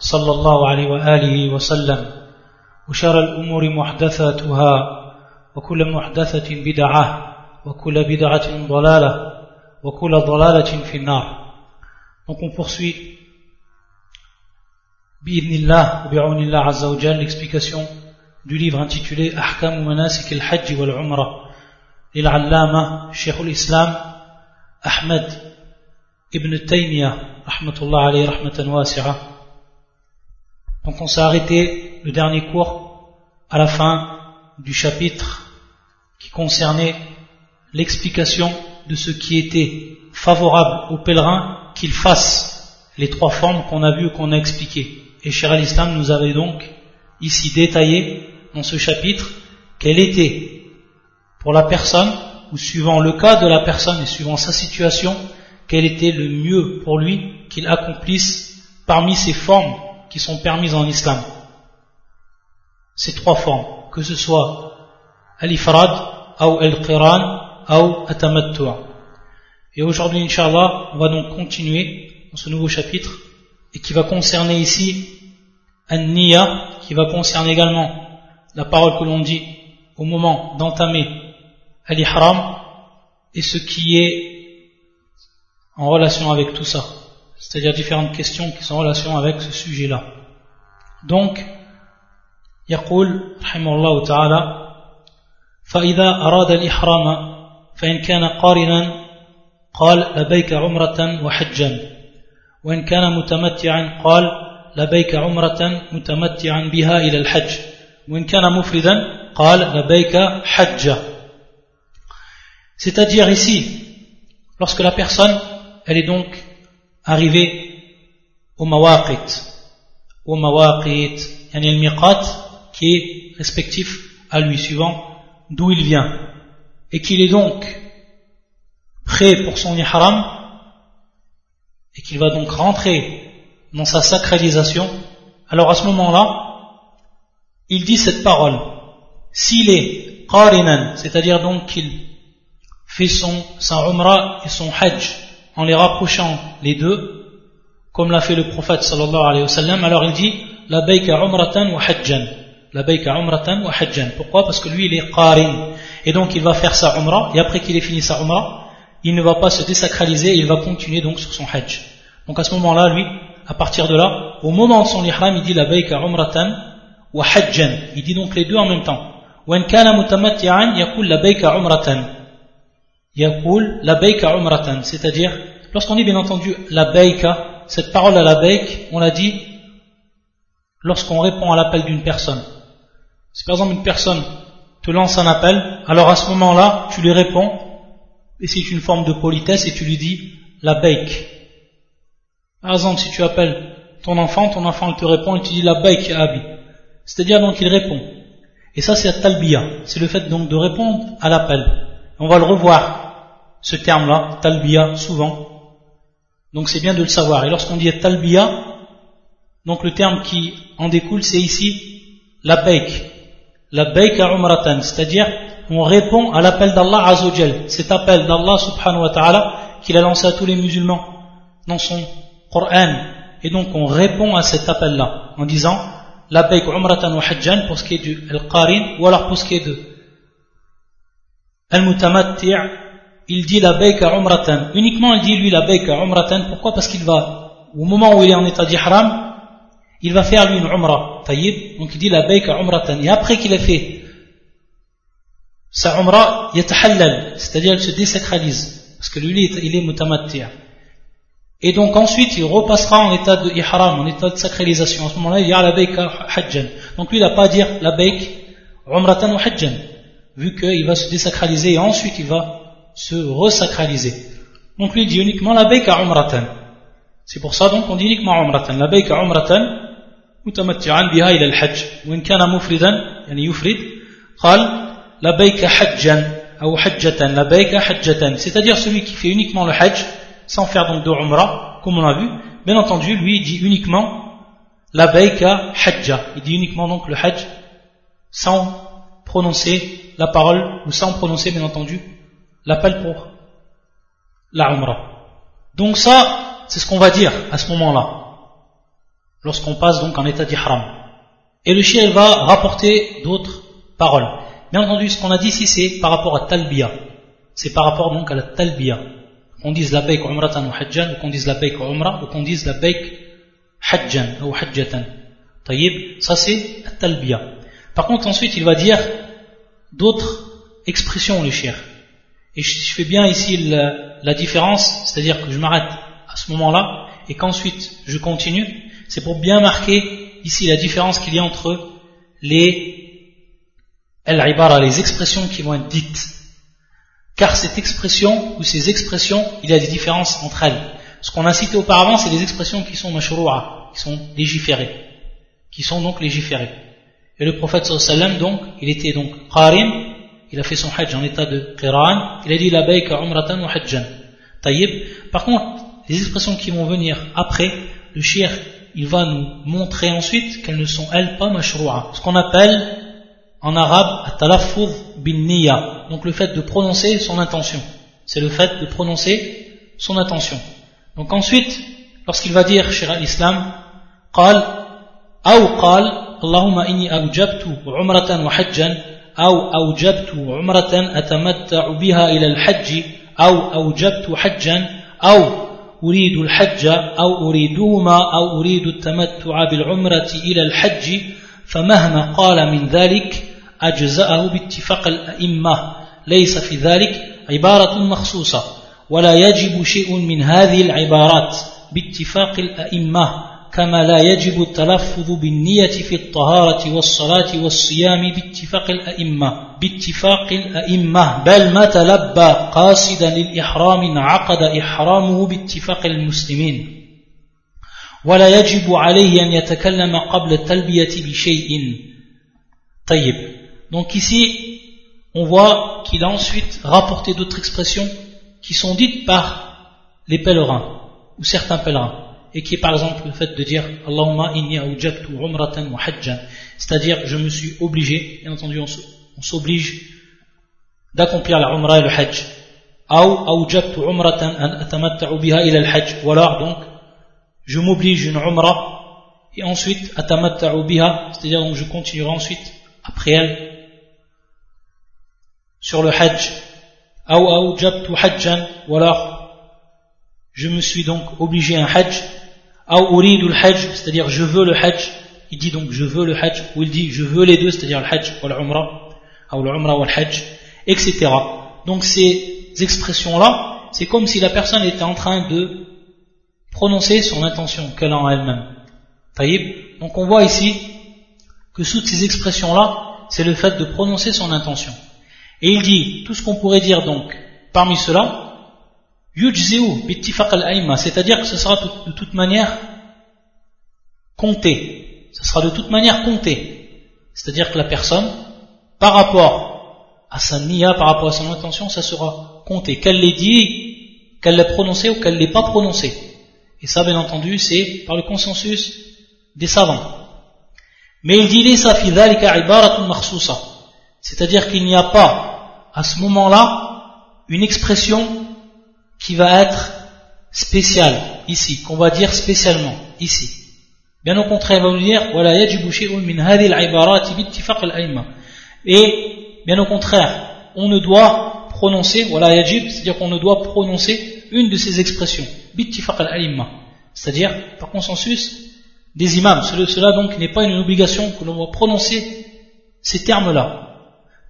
صلى الله عليه وآله وسلم وشر الأمور محدثاتها وكل محدثة بدعة وكل بدعة ضلالة وكل ضلالة في النار. Donc on poursuit. بإذن وبعون الله عز وجل l'explication du livre intitulé أحكام مناسك الحج والعمرة للعلامة شيخ الإسلام أحمد ابن تيمية رحمة الله عليه رحمة واسعة Donc on s'est arrêté le dernier cours à la fin du chapitre qui concernait l'explication de ce qui était favorable aux pèlerins qu'ils fassent les trois formes qu'on a vues qu'on a expliquées. Et Cher al-Islam nous avait donc ici détaillé dans ce chapitre quel était pour la personne, ou suivant le cas de la personne et suivant sa situation, quel était le mieux pour lui qu'il accomplisse parmi ces formes qui sont permises en islam. Ces trois formes, que ce soit al-ifrad, ou al-qiran, ou atamattu. Et aujourd'hui, inshallah, on va donc continuer dans ce nouveau chapitre et qui va concerner ici an-niya, qui va concerner également la parole que l'on dit au moment d'entamer al-ihram et ce qui est en relation avec tout ça c'est-à-dire différentes questions qui sont en relation avec ce sujet-là. Donc, يقول رحمه الله تعالى فإذا أراد الإحرام فإن كان قارنا قال لبيك عمرة وحجا وإن كان متمتعا قال لبيك عمرة متمتعا بها إلى الحج وإن كان مفردا قال لبيك حجة C'est-à-dire ici, lorsque la personne, elle est donc arriver au mawaqit, au mawaqit, il y qui est respectif à lui, suivant d'où il vient, et qu'il est donc prêt pour son ihram, et qu'il va donc rentrer dans sa sacralisation, alors à ce moment-là, il dit cette parole. S'il est qarinan, c'est-à-dire donc qu'il fait son, umrah et son hajj, en les rapprochant les deux, comme l'a fait le prophète sallallahu alayhi wa sallam, alors il dit la baika umratan wa hajjan. La baika umratan wa hajjan. Pourquoi Parce que lui il est qarin. Et donc il va faire sa umrah, et après qu'il ait fini sa umrah, il ne va pas se désacraliser, il va continuer donc sur son hajj. Donc à ce moment-là, lui, à partir de là, au moment de son ihram, il dit la baika umratan wa hajjan. Il dit donc les deux en même temps. وإن كان متمتعا يقول لبيك عمرة Yakoul la baika umratan, c'est-à-dire, lorsqu'on dit bien entendu la baika, cette parole à la baik, on l'a dit lorsqu'on répond à l'appel d'une personne. Si par exemple une personne te lance un appel, alors à ce moment-là, tu lui réponds, et c'est une forme de politesse, et tu lui dis la baik. Par exemple, si tu appelles ton enfant, ton enfant te répond et tu dis la baik abi. C'est-à-dire donc il répond. Et ça c'est la talbiya, c'est le fait donc de répondre à l'appel. On va le revoir, ce terme-là, talbiya, souvent. Donc c'est bien de le savoir. Et lorsqu'on dit talbiya, donc le terme qui en découle, c'est ici la baik. La baik à umratan, c'est-à-dire on répond à l'appel d'Allah Azzawajal, cet appel d'Allah subhanahu wa ta'ala qu'il a lancé à tous les musulmans dans son Coran. Et donc on répond à cet appel-là en disant la baik umratan wa hajjan pour ce qui est du al-qarin ou alors pour ce qui est de Al-Mutamatti' il dit la baika umratan. Uniquement il dit lui la baika umratan. Pourquoi? Parce qu'il va, au moment où il est en état d'ihram, il va faire lui une umrah. Taïb. Donc il dit la baika umratan. Et après qu'il ait fait sa umrah, yatahallal. C'est-à-dire il se désacralise. Parce que lui il est mutamatti'. Et donc ensuite il repassera en état de en état de sacralisation. À ce moment-là il dit la baika hajjan. Donc lui il n'a pas à dire la baik umratan ou hajjan vu qu'il va se désacraliser et ensuite il va se resacraliser. Donc lui il dit uniquement la baik à umratan. C'est pour ça donc qu'on dit uniquement umratan. La baik à umratan متمتعا بها إلى الحج وإن كان مفردا يعني يفرد قال لبيك حجا أو حجة لبيك حجة c'est-à-dire celui qui fait uniquement le hajj sans faire donc de umrah comme on a vu bien entendu lui il dit uniquement labayka hajja il dit uniquement donc le hajj sans prononcer la parole ou sans prononcer bien entendu l'appel pour la umrah donc ça c'est ce qu'on va dire à ce moment-là lorsqu'on passe donc en état d'ihram. Et le shir va rapporter d'autres paroles. Bien entendu, ce qu'on a dit ici, c'est par rapport à talbiya. C'est par rapport donc à la talbiya. Qu'on dise la baik umratan ou hajjan, ou qu'on dise la baik umra, ou qu'on dise la baik hajjan ou hajjatan. Taïb, ça c'est talbiya. Par contre, ensuite, il va dire d'autres expressions, le shir. Et je fais bien ici la, différence, c'est-à-dire que je m'arrête à ce moment-là, et qu'ensuite je continue, c'est pour bien marquer ici la différence qu'il y a entre les al-ibara, les expressions qui vont être dites. Car cette expression ou ces expressions, il y a des différences entre elles. Ce qu'on a cité auparavant, c'est les expressions qui sont mashru'a, qui sont légiférées, qui sont donc légiférées. Et le prophète sallam donc, il était donc qarim, il a fait son hajj en état de qiran, il a dit la baïka umratan wa hajjan. Taïb. Par contre, les expressions qui vont venir après, le shir, il va nous montrer ensuite qu'elles ne sont elles pas mashroua. Ce qu'on appelle en arabe at-talaffuz bin niya. Donc le fait de prononcer son intention. C'est le fait de prononcer son intention. Donc ensuite, lorsqu'il va dire shir al-islam, qal, ou qal, اللهم إني أوجبت عمرة وحجا أو أوجبت عمرة أتمتع بها إلى الحج أو أوجبت حجا أو أريد الحج أو أريدهما أو أريد التمتع بالعمرة إلى الحج فمهما قال من ذلك أجزأه باتفاق الأئمة. ليس في ذلك عبارة مخصوصة ولا يجب شيء من هذه العبارات باتفاق الأئمة. كما لا يجب التلفظ بالنية في الطهارة والصلاة والصيام باتفاق الأئمة باتفاق الأئمة. بل ما تلبى قاصدا للإحرام عقد إحرامه باتفاق المسلمين. ولا يجب عليه أن يتكلم قبل التلبية بشيء. طيب donc ici on voit qu'il a ensuite rapporté d'autres expressions qui sont dites par les pèlerins ou certains pèlerins. Et qui est par exemple le fait de dire Allahumma inni awjabtu umratan wa hajjan. C'est-à-dire je me suis obligé bien entendu on s'oblige d'accomplir la umrah et le hajj. Ou awjabtu umratan an ila al-hajj ou alors donc je m'oblige une umrah et ensuite atamatta'u c'est-à-dire donc je continuerai ensuite après elle sur le hajj. Ou awjabtu hajjan ou alors je me suis donc obligé un hajj c'est-à-dire je veux le hajj, il dit donc je veux le hajj, ou il dit je veux les deux, c'est-à-dire le hajj ou l'umrah, ou l'umrah ou le hajj, etc. Donc ces expressions-là, c'est comme si la personne était en train de prononcer son intention qu'elle a en elle-même. Donc on voit ici que toutes ces expressions-là, c'est le fait de prononcer son intention. Et il dit, tout ce qu'on pourrait dire donc parmi cela, c'est-à-dire que ce sera de toute manière compté. Ce sera de toute manière compté. C'est-à-dire que la personne, par rapport à sa niya, par rapport à son intention, ça sera compté. Qu'elle l'ait dit, qu'elle l'ait prononcé ou qu'elle l'ait pas prononcé. Et ça, bien entendu, c'est par le consensus des savants. Mais il dit c'est-à-dire qu'il n'y a pas à ce moment-là une expression qui va être spécial ici, qu'on va dire spécialement ici. Bien au contraire, il va nous dire voilà, Et bien au contraire, on ne doit prononcer, voilà, yajib, c'est-à-dire qu'on ne doit prononcer une de ces expressions, c'est-à-dire par consensus des imams. Cela donc n'est pas une obligation que l'on doit prononcer ces termes-là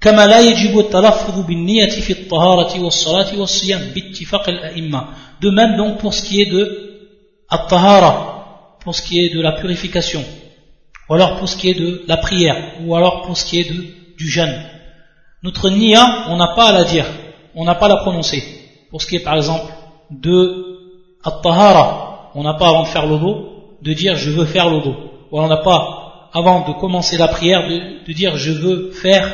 كما لا يجب التلفظ بالنية في الطهارة والصلاة والصيام باتفاق الأئمة de même donc pour ce qui est de at-tahara pour ce qui est de la purification ou alors pour ce qui est de la prière ou alors pour ce qui est de, du jeûne notre niya on n'a pas à la dire on n'a pas à la prononcer pour ce qui est par exemple de at-tahara on n'a pas avant de faire l'odo de dire je veux faire l'odo Ou on n'a pas, avant de commencer la prière, de, dire je veux faire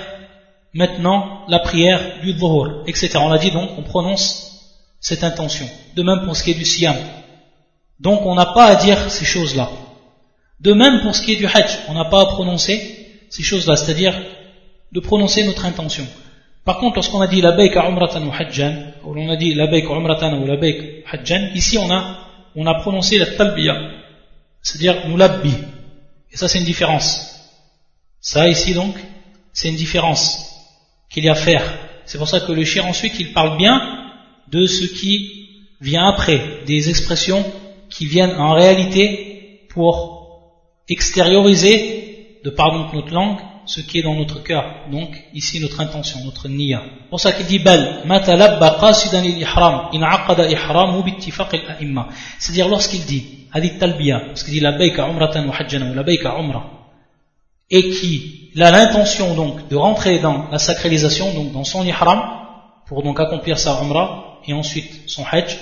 maintenant la prière du dhuhr, etc. On a dit donc, on prononce cette intention. De même pour ce qui est du siyam. Donc on n'a pas à dire ces choses-là. De même pour ce qui est du hajj, on n'a pas à prononcer ces choses-là, c'est-à-dire de prononcer notre intention. Par contre, lorsqu'on a dit la baika umratan ou hajjan, ou a dit la umratan ou la hajjan, ici on a, on a prononcé la talbiya, c'est-à-dire mulabbi. Et ça c'est une différence. Ça ici donc, c'est une différence qu'il y a à faire. C'est pour ça que le shir ensuite il parle bien de ce qui vient après, des expressions qui viennent en réalité pour extérioriser, de de notre langue, ce qui est dans notre cœur. Donc, ici, notre intention, notre niya. Pour ça qu'il dit. C'est-à-dire, lorsqu'il dit, hadith talbiya, lorsqu'il dit, la baika umratan wa hajjana, ou la baika umra, et qui, a l'intention, donc, de rentrer dans la sacralisation, donc, dans son ihram, pour donc accomplir sa umra, et ensuite son hajj,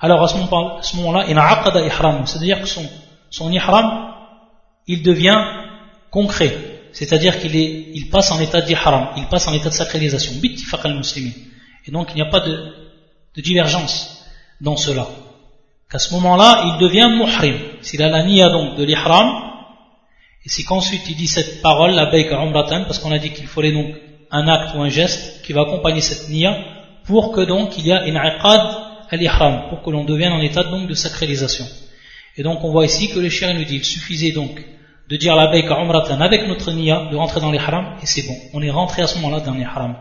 alors à ce moment-là, il a ihram, c'est-à-dire que son, son ihram, il devient concret, c'est-à-dire qu'il il passe en état d'ihram, il passe en état de sacralisation, et donc il n'y a pas de, de divergence dans cela. Qu'à ce moment-là, il devient muhrim. S'il a la niya donc de l'ihram, et c'est qu'ensuite il dit cette parole, la baika umratan, parce qu'on a dit qu'il fallait donc un acte ou un geste qui va accompagner cette niya, pour que donc il y a une al-ihram, pour que l'on devienne en état donc de sacralisation. Et donc on voit ici que le chien nous dit, il suffisait donc de dire la baïka umratan avec notre niya, de rentrer dans l'ihram, et c'est bon. On est rentré à ce moment-là dans l'ihram.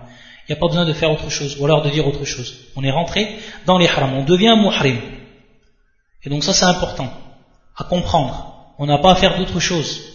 Il n'y a pas besoin de faire autre chose, ou alors de dire autre chose. On est rentré dans l'ihram, on devient muhrim. Et donc ça c'est important à comprendre. On n'a pas à faire d'autre chose,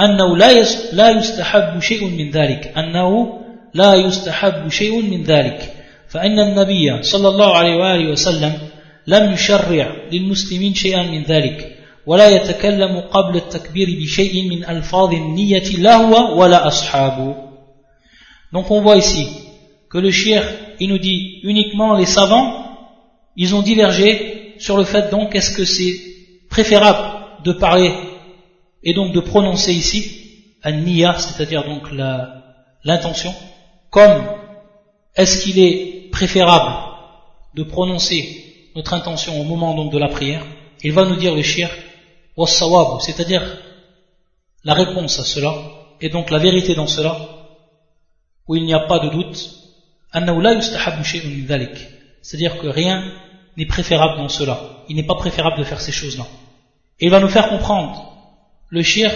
أنه لا يستحب شيء من ذلك. أنه لا يستحب شيء من ذلك. فإن النبي صلى الله عليه وآله وسلم لم يشرع للمسلمين شيئا من ذلك ولا يتكلم قبل التكبير بشيء من ألفاظ النية لا ولا أصحابه Donc on voit ici que le shir, il nous dit uniquement les savants, ils ont divergé sur le fait donc est-ce que c'est préférable de parler et donc de prononcer ici un niya, c'est-à-dire donc l'intention, comme est-ce qu'il est préférable de prononcer notre intention au moment donc de la prière Il va nous dire le shir sawab c'est-à-dire la réponse à cela, et donc la vérité dans cela, où il n'y a pas de doute, c'est-à-dire que rien n'est préférable dans cela. Il n'est pas préférable de faire ces choses-là. Et il va nous faire comprendre, le shir,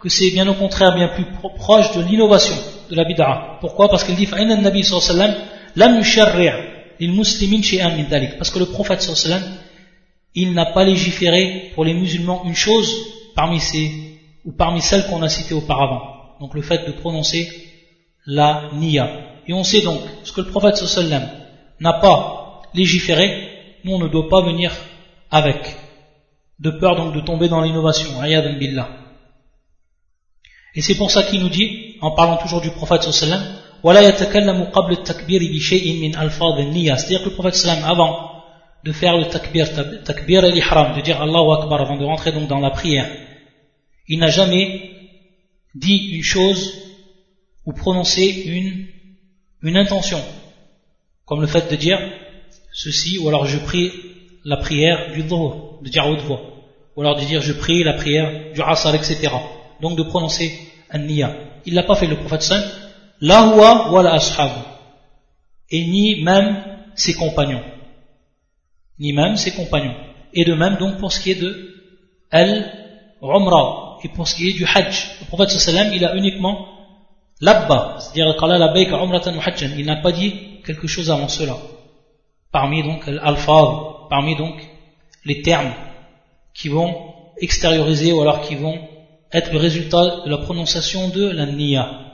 que c'est bien au contraire bien plus proche de l'innovation de la bid'a. Pourquoi Parce qu'il dit فَإِنَّ النَّبِي صلى الله عليه وسلم لم يشرع للمسلمين شيئا من ذلك parce que le prophète صلى الله عليه وسلم il n'a pas légiféré pour les musulmans une chose parmi ces ou parmi celles qu'on a citées auparavant. Donc le fait de prononcer la niya. Et on sait donc ce que le prophète sallam n'a pas légiféré, nous on ne doit pas venir avec, de peur donc de tomber dans l'innovation. Billah. Et c'est pour ça qu'il nous dit, en parlant toujours du prophète sallam, c'est-à-dire que le prophète sallam, avant de faire le takbir, takbir al-ihram, de dire Allahu Akbar avant de rentrer donc dans la prière, il n'a jamais dit une chose ou prononcé une, une intention, comme le fait de dire ceci, ou alors je prie la prière du dhuhr, de dire haute voix, ou alors de dire je prie la prière du asar, etc donc de prononcer an-niya. Il l'a pas fait le prophète sallam, la huwa wa la ashab. Et ni même ses compagnons. Ni même ses compagnons. Et de même donc pour ce qui est de al-umra et pour ce qui est du hajj. Le prophète sallam, il a uniquement labba, c'est-à-dire qala la bayka umratan hajjan. Il n'a pas dit quelque chose avant cela. Parmi donc al parmi donc les termes qui vont extérioriser ou alors qui vont être le résultat de la prononciation de la niya.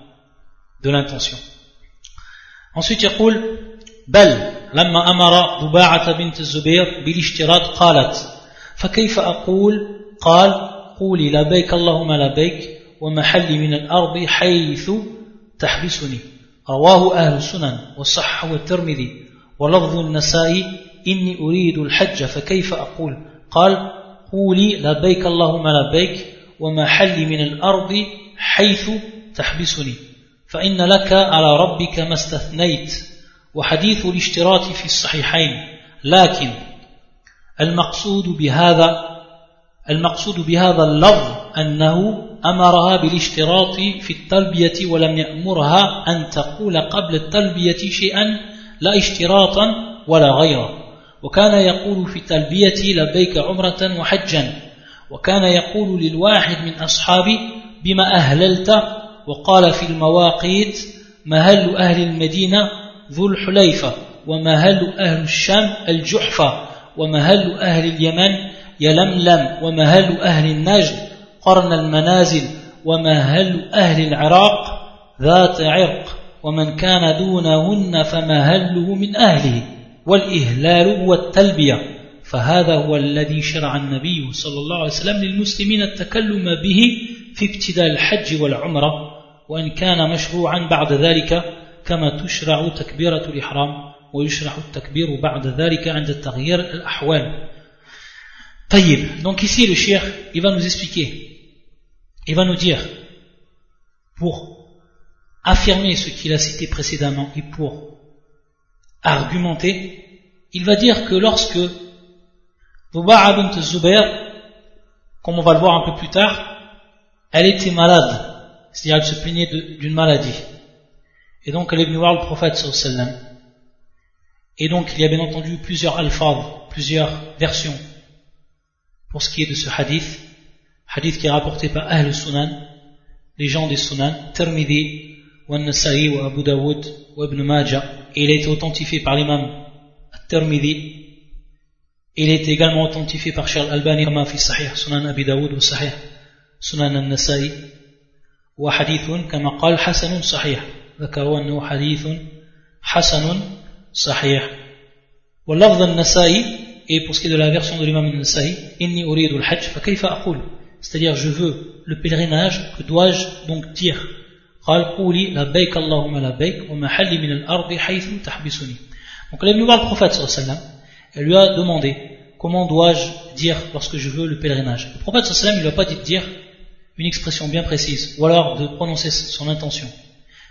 de l'intention. Ensuite, يقول بل لما أمر ضباعة بنت الزبير بالاشتراط قالت فكيف أقول قال قولي لبيك اللهم لبيك ومحلي من الأرض حيث تحبسني رواه أهل السنن وصحه الترمذي ولفظ النسائي إني أريد الحج فكيف أقول قال قولي لبيك اللهم لبيك ومحلي من الأرض حيث تحبسني. فإن لك على ربك ما استثنيت. وحديث الاشتراط في الصحيحين. لكن المقصود بهذا المقصود بهذا اللفظ أنه أمرها بالاشتراط في التلبية ولم يأمرها أن تقول قبل التلبية شيئا لا اشتراطا ولا غيره وكان يقول في التلبية لبيك عمرة وحجا وكان يقول للواحد من أصحابي بما أهللت؟ وقال في المواقيت مهل أهل المدينة ذو الحليفة ومهل أهل الشام الجحفة ومهل أهل اليمن يلملم ومهل أهل النجد قرن المنازل ومهل أهل العراق ذات عرق ومن كان دونهن فمهله من أهله. والإهلال هو التلبية فهذا هو الذي شرع النبي صلى الله عليه وسلم للمسلمين التكلم به في ابتداء الحج والعمرة وإن كان مشروعا بعد ذلك كما تشرع تكبيرة الإحرام ويشرع التكبير بعد ذلك عند تغيير الأحوال. طيب donc ici le cheikh il va nous expliquer il va nous dire pour affirmer ce qu'il a cité précédemment et pour argumenter il va dire que lorsque Duba'a bint Zubair comme on va le voir un peu plus tard elle était malade c'est-à-dire elle se plaignait d'une maladie. Et donc elle est venue voir le prophète sallam. Et donc il y a bien entendu plusieurs alphas, plusieurs versions pour ce qui est de ce hadith, hadith qui est rapporté par Ahl Sunan, les gens des Sunan, Tirmidhi, wa Nasa'i, Abu Dawood, Ibn Majah, et il a été authentifié par l'imam Tirmidhi, il a été également authentifié par Charles Albani, comme fi Sahih, Sunan Abi Dawood, wa Sahih, Sunan al-Nasa'i, wa hadithun, kama qal Hasanun Sahih, ذكروا أنه حديث حسن صحيح واللفظ النسائي et pour ce qui est de la version de l'imam al-Nasa'i, inni uridu al-hajj, fa kayfa aqul C'est-à-dire, je veux le pèlerinage, que dois-je donc dire Donc elle est venue voir le prophète sallam elle lui a demandé comment dois-je dire lorsque je veux le pèlerinage? Le prophète sallam il lui a pas dit de dire une expression bien précise ou alors de prononcer son intention.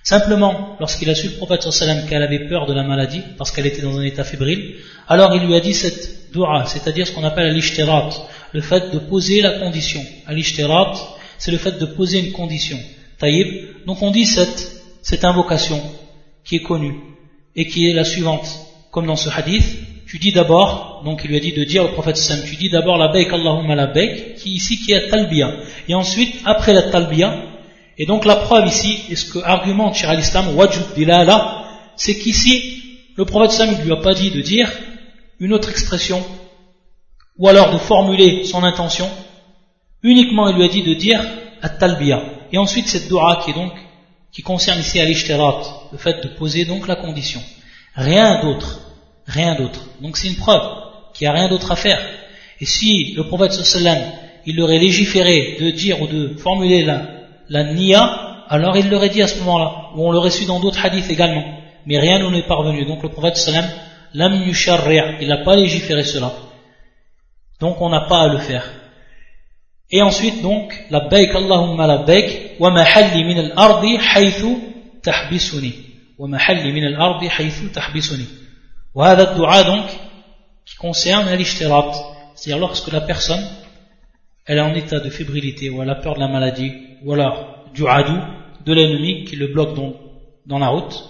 Simplement, lorsqu'il a su le prophète qu'elle avait peur de la maladie parce qu'elle était dans un état fébrile, alors il lui a dit cette dua, c'est-à-dire ce qu'on appelle l'ishtirat, le fait de poser la condition. L'ishtirat, c'est le fait de poser une condition. Taïb, donc on dit cette, cette invocation qui est connue et qui est la suivante, comme dans ce hadith, tu dis d'abord, donc il lui a dit de dire au prophète sallam, tu dis d'abord la baik Allahumma la baik, qui ici qui est talbiya, et ensuite après la talbiya, et donc la preuve ici, et ce que argumente Shir al-Islam, Wajud Dilala, c'est qu'ici, le prophète Sam ne lui a pas dit de dire une autre expression, ou alors de formuler son intention, uniquement il lui a dit de dire at-talbiya. Et ensuite cette dua qui est donc, qui concerne ici al le fait de poser donc la condition. Rien d'autre. Rien d'autre. Donc c'est une preuve qu'il n'y a rien d'autre à faire. Et si le prophète sallam, il aurait légiféré de dire ou de formuler la, la niya, alors il l'aurait dit à ce moment-là, ou on l'aurait su dans d'autres hadiths également. Mais rien nous n'est parvenu. Donc le prophète sallam, lam il n'a pas légiféré cela. Donc on n'a pas à le faire. Et ensuite donc, la baik Allahumma la baik, wa mahalli min al-ardi haythu tahbisuni. Wa mahalli min al-ardi haythu tahbisuni. Hadha dua donc, qui concerne l'ishtirat. C'est-à-dire lorsque la personne, elle est en état de fébrilité, ou elle a peur de la maladie, ou alors du adou, de l'ennemi qui le bloque donc dans la route,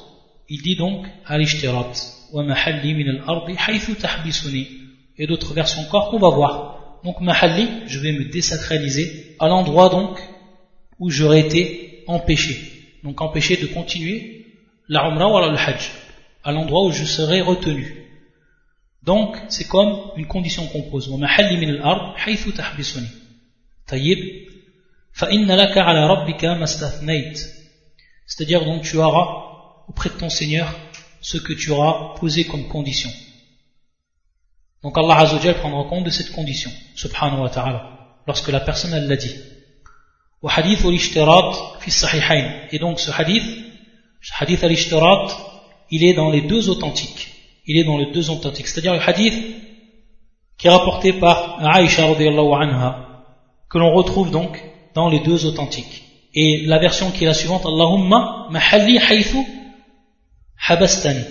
il dit donc al-ishtirat wa mahalli min al-ardi haythu tahbisuni et d'autres versions encore qu'on va voir Donc mahalli, je vais me désacraliser à l'endroit donc où j'aurais été empêché. Donc empêché de continuer la umrah ou le hajj, à l'endroit où je serai retenu. Donc c'est comme une condition qu'on pose. Wa mahalli min al-ard haythu tahbisuni. Tayyib فإن لك على ربك ما استثنيت C'est-à-dire donc tu auras auprès de ton Seigneur ce que tu auras posé comme condition. Donc Allah Azzawajal prendra compte de cette condition, subhanahu wa ta'ala, lorsque la personne elle l'a dit. Et donc ce hadith, ce hadith al il est dans les deux authentiques. Il est dans les deux authentiques. C'est-à-dire le hadith qui est rapporté par Aïcha anha, que l'on retrouve donc dans les deux authentiques. Et la version qui est la suivante, Allahumma mahalli haythu habastani.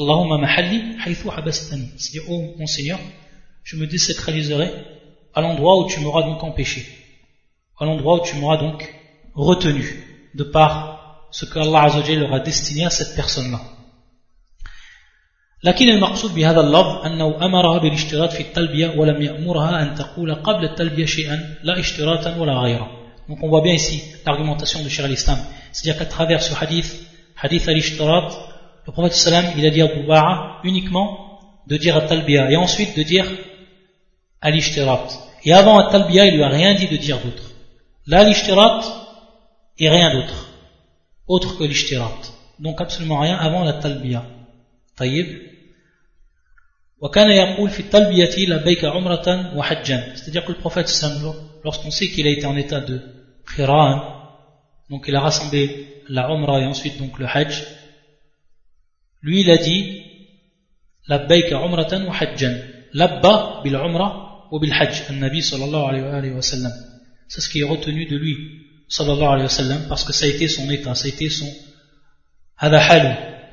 Allahumma mahalli haythu habastani. C'est-à-dire, oh mon Seigneur, je me désacraliserai à l'endroit où tu m'auras donc empêché. À l'endroit où tu m'auras donc retenu, de par ce que Allah leur a destiné à cette personne-là. لكن المقصود بهذا اللفظ أنه أمرها بالاشتراط في التلبية ولم يأمرها أن تقول قبل التلبية شيئا لا اشتراطا ولا غيره Donc on voit bien ici l'argumentation de Cheikh al-Islam. C'est-à-dire qu'à travers ce hadith, hadith al-ishtirat, le prophète sallam, il a dit à Bouba'a uniquement de dire à talbiya et ensuite de dire al-ishtirat. Et avant à talbiya, il lui a rien dit de dire d'autre. Là, l'ishtirat et rien d'autre. Autre que l'ishtirat. Donc absolument rien avant la talbiya. Taïb. C'est-à-dire que le prophète lorsqu'on sait qu'il a été en état de khiran, donc il a rassemblé la umrah et ensuite donc le hajj, lui il a dit labbaika umratan wa hajjan. Labba bil umrah ou bil hajj, le nabi sallallahu alayhi wa sallam. C'est ce qui est retenu de lui, sallallahu alayhi wa sallam, parce que ça a été son état, ça a été son hada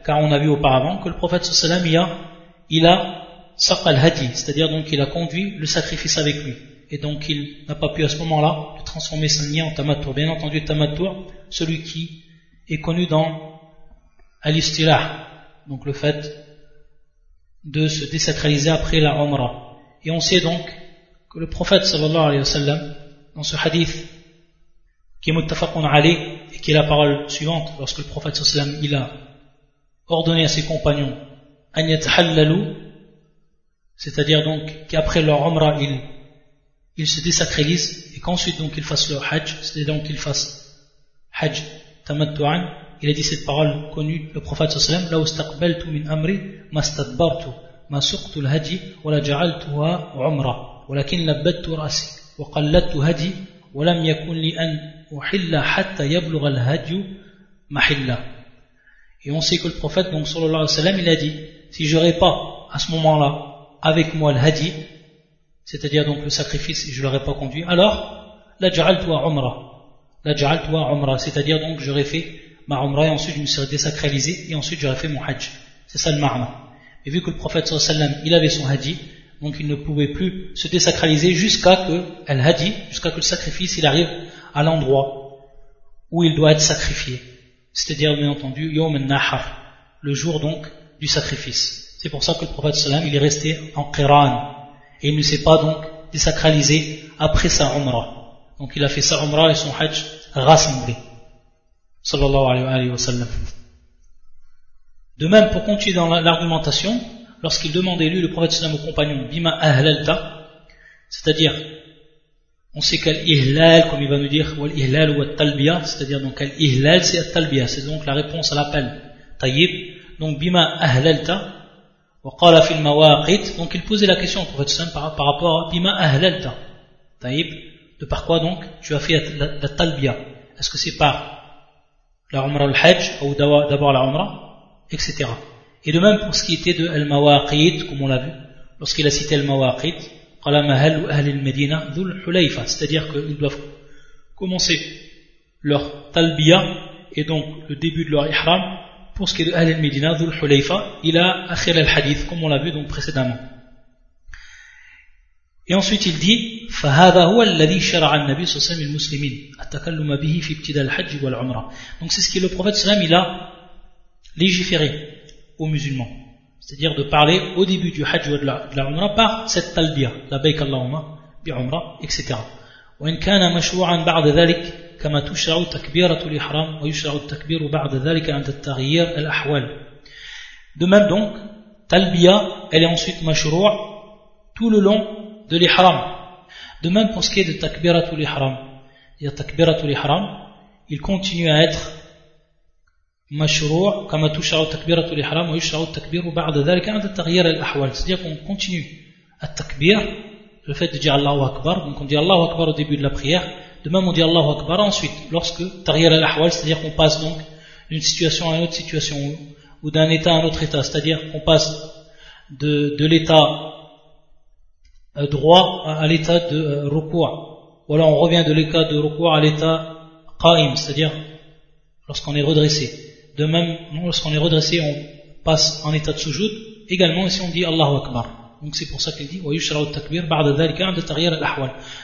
car on a vu auparavant que le prophète sallallahu alayhi wa sallam, il a al-hadi, c'est-à-dire donc il a conduit le sacrifice avec lui. Et donc il n'a pas pu à ce moment-là transformer son lien en tamatour. Bien entendu, tamatour, celui qui est connu dans al-istilah, donc le fait de se désacraliser après la umrah. Et on sait donc que le prophète sallallahu alayhi wa sallam, dans ce hadith qui est muttafaqun et qui est la parole suivante, lorsque le prophète sallallahu alayhi wa sallam, il a ordonné à ses compagnons, an c'est-à-dire donc qu'après leur umrah, ils, ils se désacralisent et qu'ensuite donc ils fassent leur hajj, c'est-à-dire donc qu'ils fassent hajj tamattu'an. Il a dit cette parole connue, le prophète sallallahu alayhi wa min amri mastadbartu ma suqtu al-hadi wa la ja'altuha umrah walakin labbattu rasi wa qallattu hadi wa lam yakun li an uhilla hatta yablugha al-hadi mahilla. Et on sait que le prophète donc sallallahu alayhi wa sallam, il a dit si j'aurais pas à ce moment-là avec moi le hadi, c'est-à-dire donc le sacrifice, je ne l'aurais pas conduit, alors, la toi umra. La toi umra, c'est-à-dire donc j'aurais fait ma umra et ensuite je me serais désacralisé et ensuite j'aurais fait mon hajj. C'est ça le marna. Et vu que le prophète sallam, il avait son hadi, donc il ne pouvait plus se désacraliser jusqu'à que hadi, jusqu'à que le sacrifice il arrive à l'endroit où il doit être sacrifié. C'est-à-dire bien entendu yom al-nahar, le jour donc du sacrifice. C'est pour ça que le prophète sallam il est resté en Qiran et il ne s'est pas donc désacralisé après sa umrah. Donc il a fait sa umrah et son hajj rassemblé. Wa sallam. De même, pour continuer dans l'argumentation, lorsqu'il demandait lui, le prophète sallam au compagnon, Bima ahlalta, c'est-à-dire, on sait qu'al ihlal, comme il va nous dire, wal ihlal ou talbiya, c'est-à-dire donc al ihlal c'est al talbiya, c'est donc la réponse à l'appel. Tayyib, donc bima ahlalta, donc il posait la question au prophète par, par rapport à Bima Ahlalta. Taïb, de par quoi donc tu as fait la, la talbiya? Est-ce que c'est par la Umrah al-Hajj ou d'abord la Umrah Etc. Et de même pour ce qui était de Al-Mawaqit, comme on l'a vu, lorsqu'il a cité Al-Mawaqit, c'est-à-dire qu'ils doivent commencer leur talbiya et donc le début de leur ihram pour ce qui est de Ahl al-Medina, Dhul Hulayfa, il a akhir al-hadith, comme on l'a vu donc précédemment. Et ensuite il dit donc c'est ce que le prophète sallam il a légiféré aux musulmans c'est-à-dire de parler au début du hajj ou de la, de umrah par cette talbiya la baik Allahumma bi umrah etc وإن كان مشروعا بعد ذلك كما تشرع تكبيرة الإحرام ويشرع التكبير بعد ذلك عند التغيير الأحوال De même donc, talbiya, elle est ensuite mashroua tout le long de l'ihram. De même pour ce qui est de takbiratul ihram. Il y a takbiratul ihram, il continue à être مشروع كما تشرع تكبيرة الإحرام ويشرع التكبير بعد ذلك عند تغيير الأحوال c'est-à-dire qu'on continue التكبير le fait de dire Allahu Akbar donc on dit Allahu Akbar au début de la prière de même on dit Allahu Akbar ensuite lorsque تغيير الأحوال c'est-à-dire qu'on passe donc d'une situation à une autre situation ou d'un état à un autre état c'est-à-dire qu'on passe de, de l'état euh, droit à l'état de euh, recours ou alors on revient de l'état de recours à l'état qaim c'est-à-dire lorsqu'on est redressé De même, lorsqu'on est redressé, on passe en état de sujoud. Également, ici on dit Allahu Akbar. Donc c'est pour ça qu'il dit takbir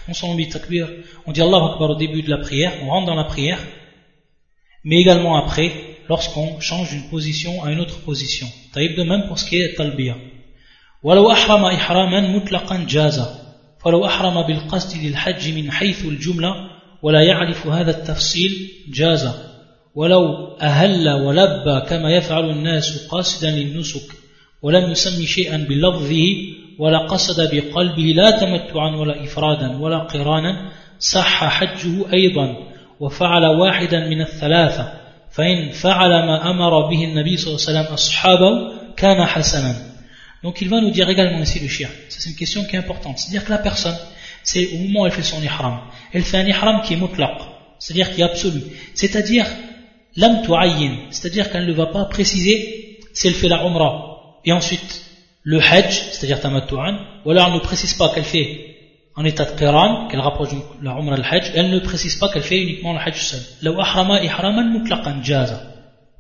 Non seulement on dit takbir, on dit Allahu Akbar au début de la prière, on rentre dans la prière, mais également après, lorsqu'on change d'une position à une autre position. Taïb de même pour ce qui est talbiya. ولو أحرم إحراما مطلقا جاز. فلو أحرم بالقصد للحج من حيث الجملة ولا يعرف هذا التفصيل جاز. ولو أهل ولبى كما يفعل الناس قاصدا للنسك ولم يسمي شيئا بلفظه ولا قصد بقلبه لا تمتعا ولا إفرادا ولا قرانا صح حجه أيضا. وفعل واحدا من الثلاثة فإن فعل ما أمر به النبي صلى الله عليه وسلم أصحابه كان حسنا. Donc il va nous dire également ici le shir. C'est une question qui est importante. C'est-à-dire que la personne, c'est au moment où elle fait son ihram, elle fait un ihram qui est mutlaq, c'est-à-dire qui est absolu. C'est-à-dire lam tu'ayyin, c'est-à-dire qu'elle ne va pas préciser si elle fait la umrah et ensuite le hajj, c'est-à-dire tamattu'an, ou alors elle ne précise pas qu'elle fait en état de qiran, qu'elle rapproche la umrah le hajj, elle ne précise pas qu'elle fait uniquement le hajj seul. Jaza.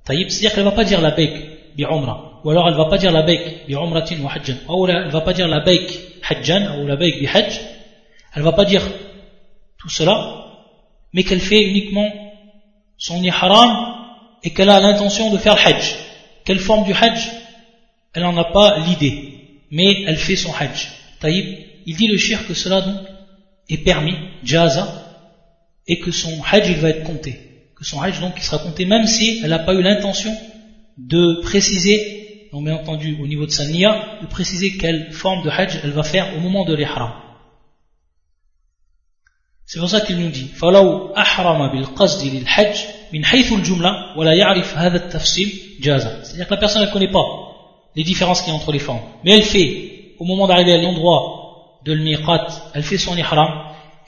c'est-à-dire qu'elle ne va pas dire la bi umrah, ou alors elle ne va pas dire la baik bi umratin wa hajjan, ou elle ne va pas dire la baik hajjan, ou la baik bi hajj, elle ne va pas dire tout cela, mais qu'elle fait uniquement son ihram et qu'elle a l'intention de faire le hajj. Quelle forme du hajj? Elle n'en a pas l'idée, mais elle fait son hajj. Taïb, il dit le shir que cela donc est permis, jaza, et que son hajj il va être compté. Que son hajj donc il sera compté même si elle n'a pas eu l'intention de préciser, donc bien entendu au niveau de sa niya, de préciser quelle forme de hajj elle va faire au moment de l'ihram. C'est pour ça qu'il nous dit فلو أحرم بالقصد للحج من حيث الجملة ولا يعرف هذا التفصيل جاز c'est-à-dire que la personne ne connaît pas les différences qu'il y a entre les formes mais elle fait au moment d'arriver à l'endroit de l'miqat elle fait son ihram